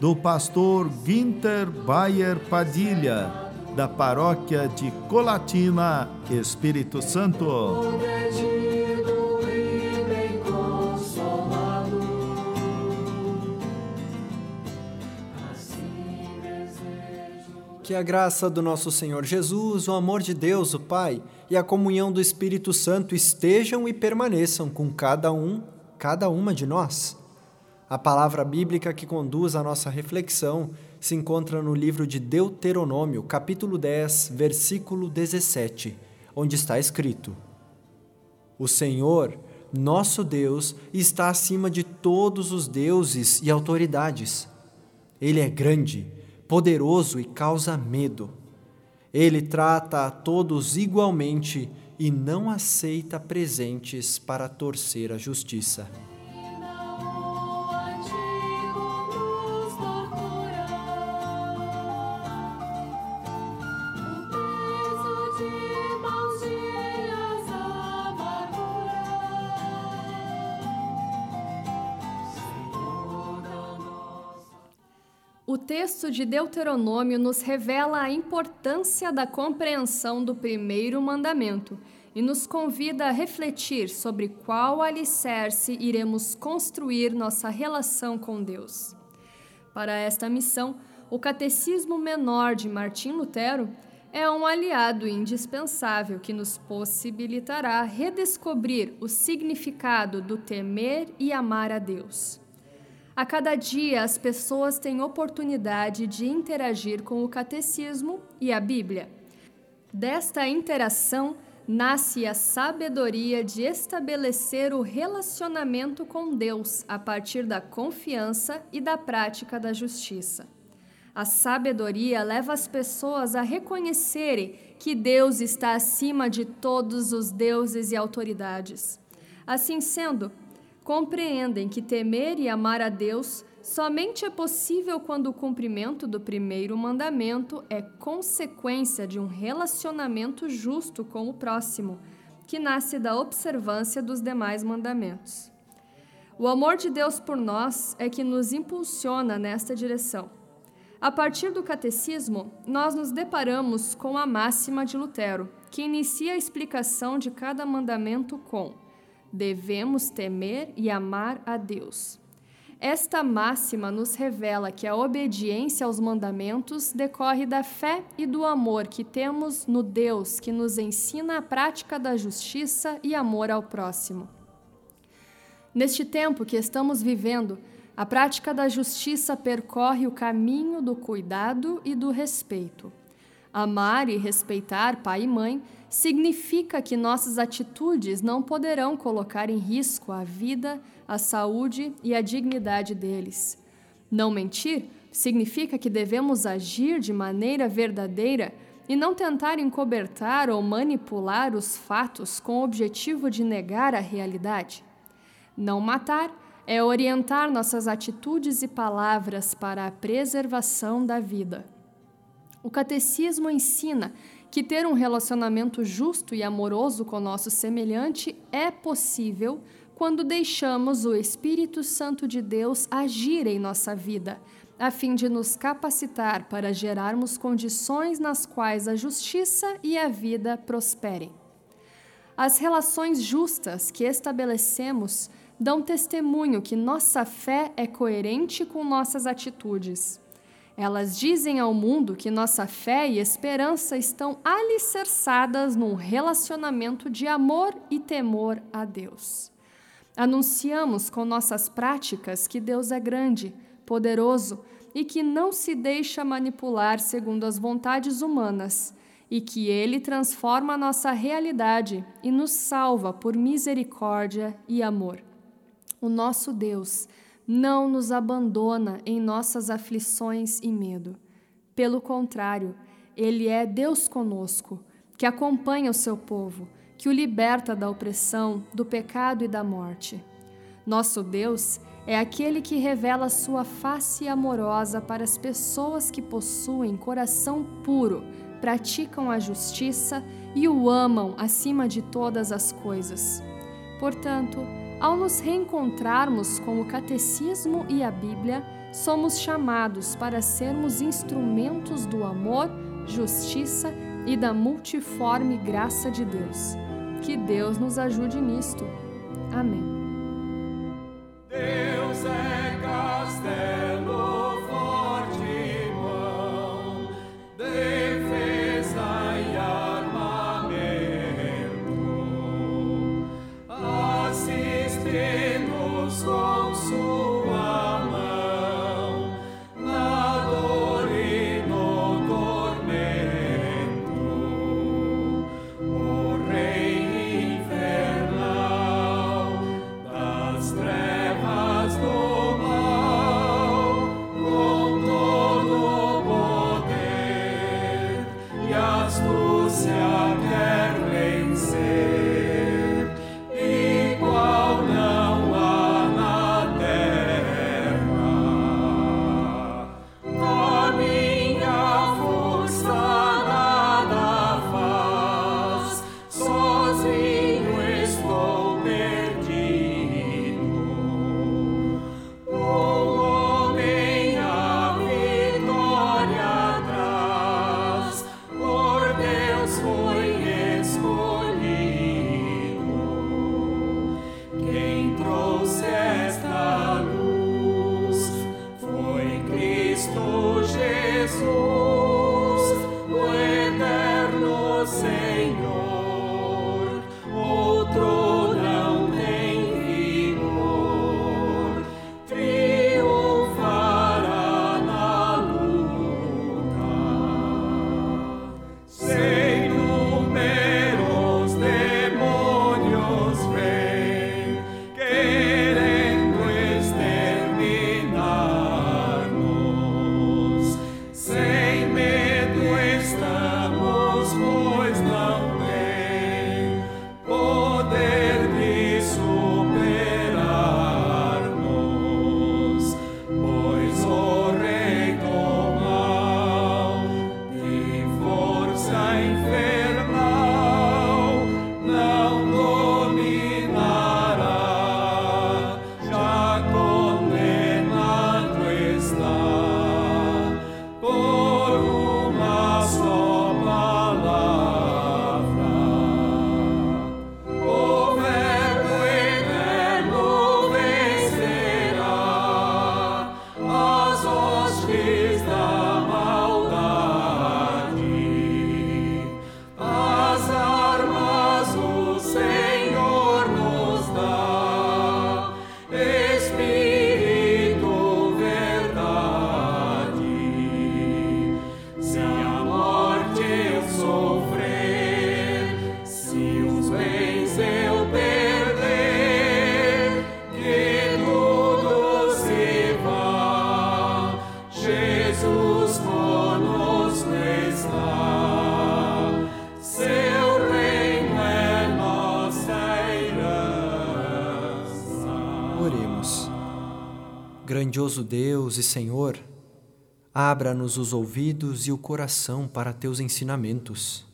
do pastor Ginter Bayer Padilha, da paróquia de Colatina, Espírito Santo. Que a graça do nosso Senhor Jesus, o amor de Deus, o Pai, e a comunhão do Espírito Santo estejam e permaneçam com cada um, cada uma de nós. A palavra bíblica que conduz a nossa reflexão se encontra no livro de Deuteronômio, capítulo 10, versículo 17, onde está escrito: O Senhor, nosso Deus, está acima de todos os deuses e autoridades. Ele é grande, poderoso e causa medo. Ele trata a todos igualmente e não aceita presentes para torcer a justiça. Texto de Deuteronômio nos revela a importância da compreensão do primeiro mandamento e nos convida a refletir sobre qual alicerce iremos construir nossa relação com Deus. Para esta missão, o Catecismo Menor de Martim Lutero é um aliado indispensável que nos possibilitará redescobrir o significado do temer e amar a Deus. A cada dia, as pessoas têm oportunidade de interagir com o catecismo e a Bíblia. Desta interação nasce a sabedoria de estabelecer o relacionamento com Deus a partir da confiança e da prática da justiça. A sabedoria leva as pessoas a reconhecerem que Deus está acima de todos os deuses e autoridades. Assim sendo, compreendem que temer e amar a Deus somente é possível quando o cumprimento do primeiro mandamento é consequência de um relacionamento justo com o próximo, que nasce da observância dos demais mandamentos. O amor de Deus por nós é que nos impulsiona nesta direção. A partir do catecismo, nós nos deparamos com a máxima de Lutero, que inicia a explicação de cada mandamento com devemos temer e amar a Deus. Esta máxima nos revela que a obediência aos mandamentos decorre da fé e do amor que temos no Deus que nos ensina a prática da justiça e amor ao próximo. Neste tempo que estamos vivendo, a prática da justiça percorre o caminho do cuidado e do respeito. Amar e respeitar pai e mãe significa que nossas atitudes não poderão colocar em risco a vida, a saúde e a dignidade deles. Não mentir significa que devemos agir de maneira verdadeira e não tentar encobertar ou manipular os fatos com o objetivo de negar a realidade. Não matar é orientar nossas atitudes e palavras para a preservação da vida. O catecismo ensina que ter um relacionamento justo e amoroso com nosso semelhante é possível quando deixamos o Espírito Santo de Deus agir em nossa vida, a fim de nos capacitar para gerarmos condições nas quais a justiça e a vida prosperem. As relações justas que estabelecemos dão testemunho que nossa fé é coerente com nossas atitudes. Elas dizem ao mundo que nossa fé e esperança estão alicerçadas num relacionamento de amor e temor a Deus. Anunciamos com nossas práticas que Deus é grande, poderoso e que não se deixa manipular segundo as vontades humanas, e que Ele transforma nossa realidade e nos salva por misericórdia e amor. O nosso Deus não nos abandona em nossas aflições e medo. Pelo contrário, Ele é Deus conosco, que acompanha o seu povo, que o liberta da opressão, do pecado e da morte. Nosso Deus é aquele que revela sua face amorosa para as pessoas que possuem coração puro, praticam a justiça e o amam acima de todas as coisas. Portanto, ao nos reencontrarmos com o Catecismo e a Bíblia, somos chamados para sermos instrumentos do amor, justiça e da multiforme graça de Deus. Que Deus nos ajude nisto. Amém. Señor. vai ver. Grandioso Deus e Senhor, abra-nos os ouvidos e o coração para teus ensinamentos.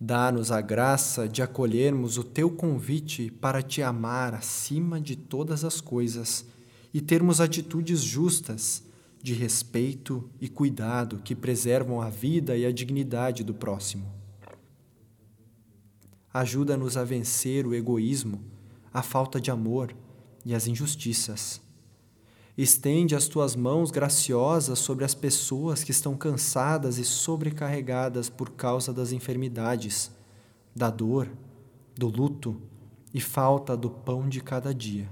Dá-nos a graça de acolhermos o teu convite para te amar acima de todas as coisas e termos atitudes justas de respeito e cuidado que preservam a vida e a dignidade do próximo. Ajuda-nos a vencer o egoísmo, a falta de amor e as injustiças Estende as tuas mãos graciosas sobre as pessoas que estão cansadas e sobrecarregadas por causa das enfermidades, da dor, do luto e falta do pão de cada dia.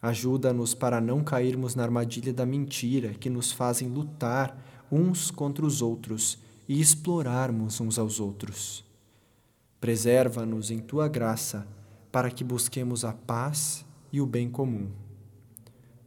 Ajuda-nos para não cairmos na armadilha da mentira que nos fazem lutar uns contra os outros e explorarmos uns aos outros. Preserva-nos em tua graça para que busquemos a paz e o bem comum.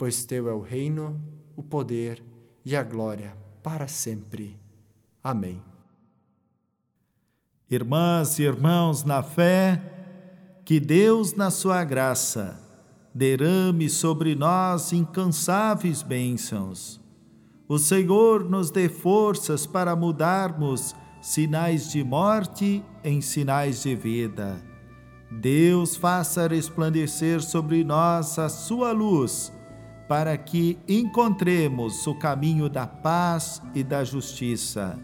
pois teu é o reino, o poder e a glória para sempre. Amém. Irmãs e irmãos na fé, que Deus, na sua graça, derrame sobre nós incansáveis bênçãos. O Senhor nos dê forças para mudarmos sinais de morte em sinais de vida. Deus faça resplandecer sobre nós a sua luz para que encontremos o caminho da paz e da justiça.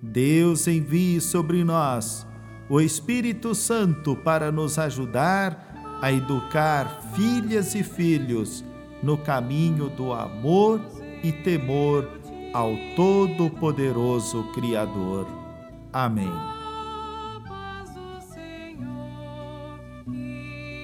Deus envie sobre nós o Espírito Santo para nos ajudar a educar filhas e filhos no caminho do amor e temor ao Todo-Poderoso Criador. Amém.